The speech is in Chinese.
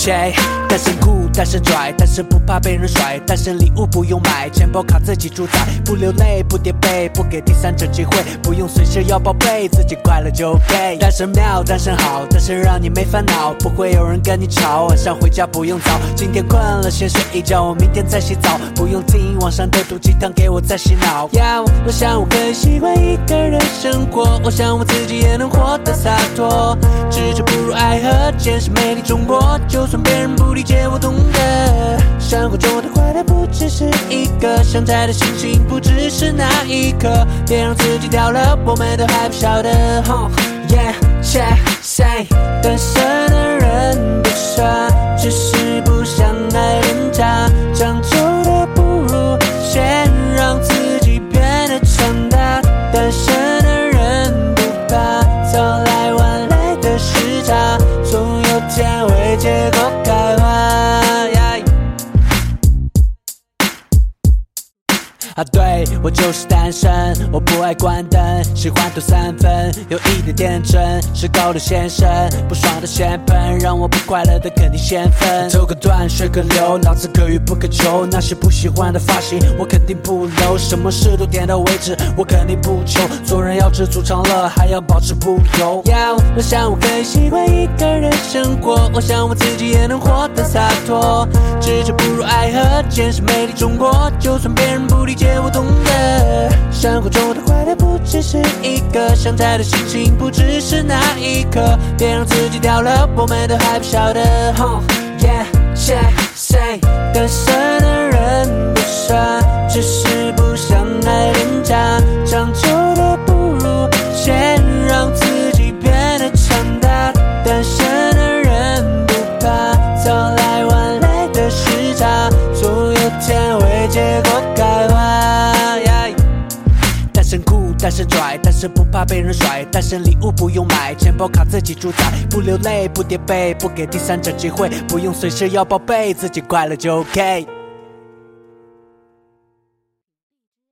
切，单身酷，单身拽，单身不怕被人甩，单身礼物不用买，钱包卡自己主宰，不流泪，不叠被，不给第三者机会，不用随时要报备，自己快乐就 OK。单身妙，单身好，单身让你没烦恼，不会有人跟你吵，晚上回家不用早，今天困了先睡一觉，我明天再洗澡，不用听网上的毒鸡汤给我再洗脑。呀，我想我更习惯一个人生活，我想我自己也能活得洒脱，知者不如爱河，见识美丽中国，就算别人不理解，我懂得。生活中的快乐不只是一个，想摘的星星不只是那一颗，别让自己掉了，我们都还不晓得。哦，yeah，切 say，单啊，对我就是单身，我不爱关灯，喜欢多三分，有一点点真，是高的先生，不爽的先喷，让我不快乐的肯定先分。走个段，水个流，脑子可遇不可求，那些不喜欢的发型我肯定不留，什么事都点到为止，我肯定不求。做人要知足常乐，还要保持不油。要，我想我更习惯一个人生活，我想我自己也能活得洒脱，知者不如爱河，见识美丽中国，就算别人不理解，我懂得。生活中的坏蛋不只是一个，想摘的心情不只是那一刻，别让自己掉了，我们都还不晓得。哼 Yeah, yeah, say，单身的人不傻，只是身酷，单身拽，单身不怕被人甩，单身礼物不用买，钱包卡自己主宰，不流泪，不叠被，不给第三者机会，不用随时要报备，自己快乐就 OK。